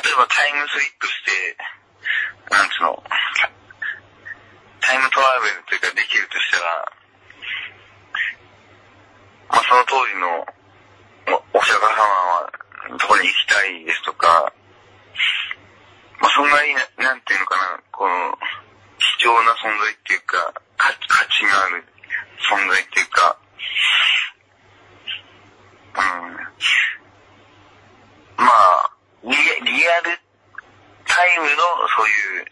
例えばタイムスリップして、なんつうの、タイムトラベルというかできるとしたら、まあその当時のお釈迦様はどこに行きたいですとか、まあそんなにな、なんていうのかな、この、貴重な存在っていうか、価価値がある存在っていうか、うん。まあ、リアルタイムのそういう、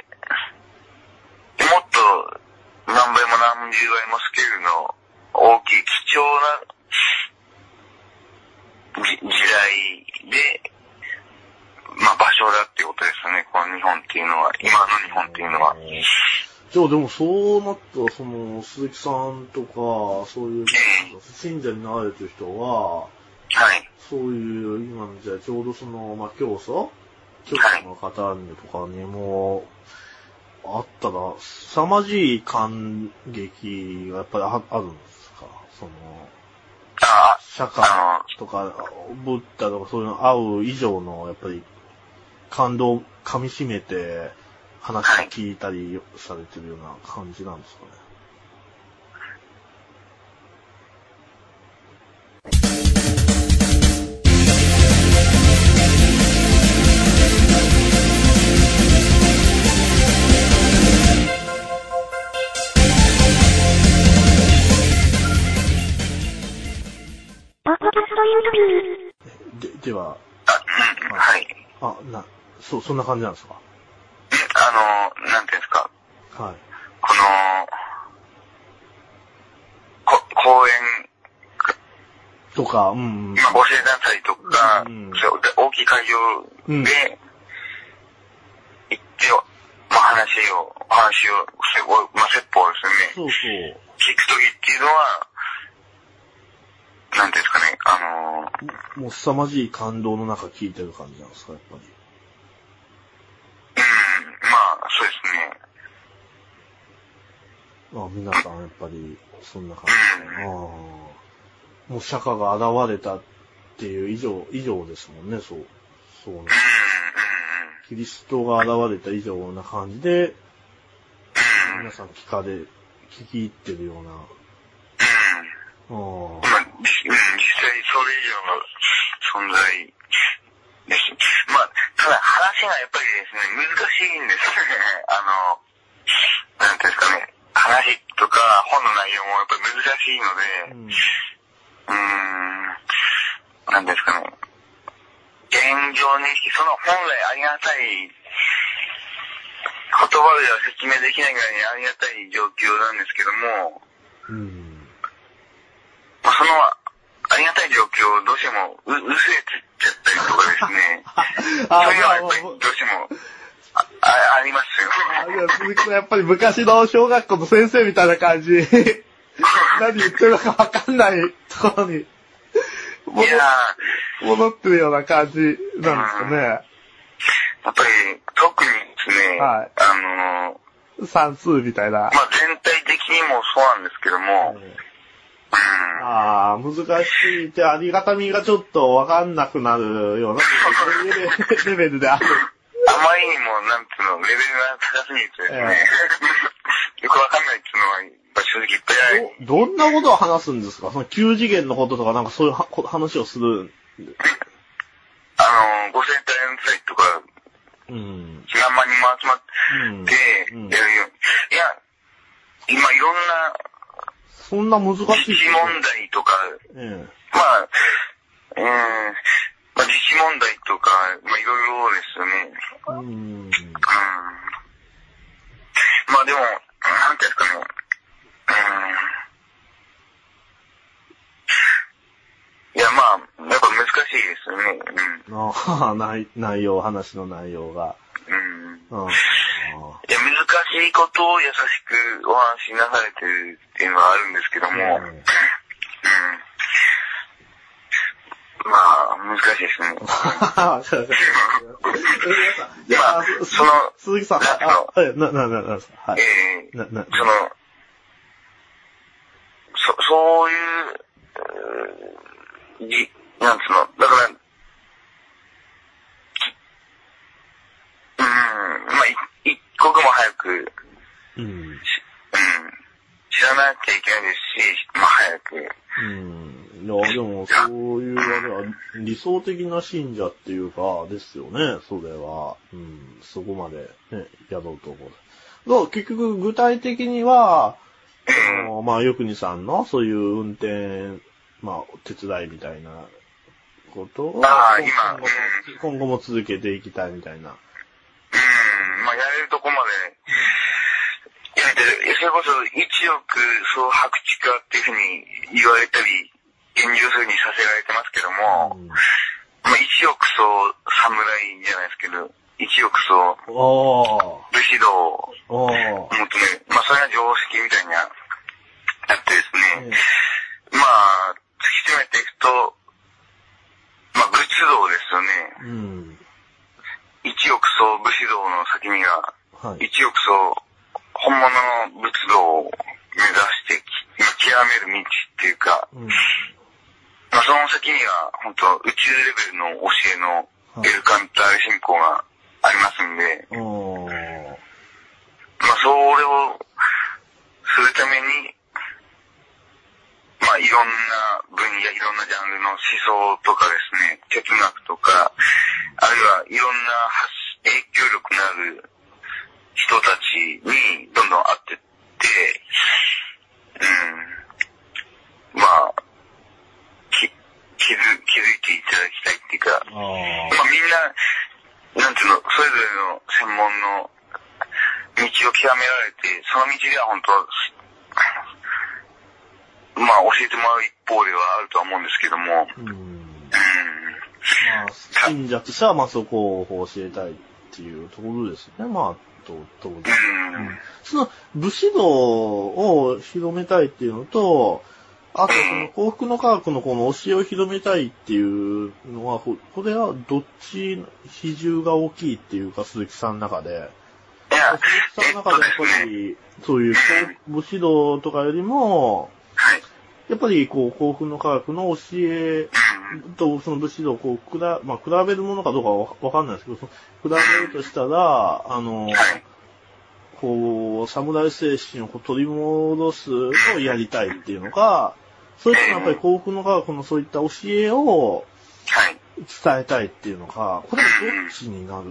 もっと何倍も何十倍もスケールの大きい貴重なじ時代で、まあ場所だっていうことですよね、この日本っていうのは、今の日本っていうのは。じゃあでもそうなったら、その、鈴木さんとか、そういう、信者になられてる人は、はい。そういう、今のじゃあちょうどその、まあ、教祖教祖の方とかにも、あったら、凄まじい感激がやっぱりあるんですか？その、あ釈迦とか、ブッダとかそういうの会う以上の、やっぱり、感動を噛み締めて、話を聞いたりされてるような感じなんですかね？で、では、あ、うん、はい。あ、な、そう、そんな感じなんですか？あの、なんていうんですか、はい。この、こ公演、とか、うん、うん。まあ、ご生団祭とか、うんそうで大きい会場うんで、行って、まあ、話を、お話を、まあ、説法をですね、そうそう。聞くときっていうのは、なんていうんですかね、もう凄まじい感動の中聞いてる感じなんですか、やっぱり。うん、まあ、そうですね。あ皆さんやっぱり、そんな感じで。ああ。もう釈迦が現れたっていう以上、以上ですもんね、そう。そうね。キリストが現れた以上な感じで。皆さん聞かれ、聞き入ってるような。ああ。まあ、じうん、実際それ以上の存在です。まあ、ただ話がやっぱりですね、難しいんですよね。あの、なんていうんですかね、話とか本の内容もやっぱり難しいので、うん。うーん、なんですかね。現状認識、その本来ありがたい、言葉では説明できないぐらいにありがたい状況なんですけども、うん。まあ、その、ありがたい状況をどうしてもう、薄れてっちゃったりとかですね。あそういうのはやっぱどうしても、あ、あありますよ。あ、いや、鈴木さんやっぱり昔の小学校の先生みたいな感じ。何言ってるのかわかんないところに、戻いや戻ってるような感じなんですかね。ーやっぱり特にですね、はいあのー算数みたいな。まあ、全体的にもそうなんですけども、うん。難しいってありがたみがちょっとわかんなくなるようなレベルレベルである。あまりにも、なんつうの、レベルが高すぎてね、よくわかんないっていうのは、正直いっぱいある。ど、どんなことを話すんですか？その9次元のこととかなんかそういう話をする。あの、ご生誕祭とか、うん。何万人も集まっうん。て、うんやるよ。いや、今いろんなそんな難しい実施問題とか、えまあ、うん、まあ実施問題とか、まあいろいろですよね。え。うん。うん。まあでも、なんていうんですかね。うん。いや、まあ、やっぱ難しいですよね。ああ、内 内容、話の内容が。うん。うん。うん。いいことを優しくお話しなされてるっていうのはあるんですけども、うん。まあ、難しいですね。まあすその鈴木さん、あ、な、な、な、なんですか？はい。ええな、な、その、そ、そういう、うーじ、なんつうの、だから、きうん。うん、知らなきゃいけないですし、まあ早く。うん。いや、でも、そういう、あれは、理想的な信者っていうか、ですよね、それは。うん。そこまで、ね、やろうと思う。だから結局、具体的には、あのまあ、よくにさんの、そういう運転、まあ、手伝いみたいなことを、今後も今後も続けていきたいみたいな。うん、まあやれるとこまで、やれてる。それこそ1億総白地化っていうふうに言われたり、現実風にさせられてますけども、うんまあ1億総侍じゃないですけど、1億総。武士道を。求める。まあそれが常識みたいになってですね、えまあ、突き詰めていくと、まあ仏道ですよね。えうん。1億総武士道の先には、はい。1億総本物の仏道を目指してき、極める道っていうか、うん。まあその先には本当宇宙レベルの教えのエルカンターレ信仰がありますんで。まあそれをするために、まあいろんな分野、いろんなジャンルの思想とかですね、哲学とか、あるいはいろんな発影響力のある人たちにどんどん会ってって、うん、まあ、き、気づ、気づいていただきたいっていうか、あまあみんな、なんていうの、それぞれの専門の道を極められて、その道では本当、まあ教えてもらう一方ではあるとは思うんですけども。うん、まあ、信者としては、まあそこを教えたいっていうところですね。まあ、と、と、うん、その武士道を広めたいっていうのと、あとその幸福の科学のこの教えを広めたいっていうのは、これはどっち比重が大きいっていうか、鈴木さんの中で。鈴木さんの中でやっぱり、そういう武士道とかよりも、やっぱりこう幸福の科学の教えとその武士道をこう、くら、まあ、比べるものかどうかはわかんないですけど、比べるとしたら、あの、はい。こう、侍精神を取り戻すのをやりたいっていうのか、それともやっぱり幸福の科学のそういった教えをはい。伝えたいっていうのか、これはどっちになる？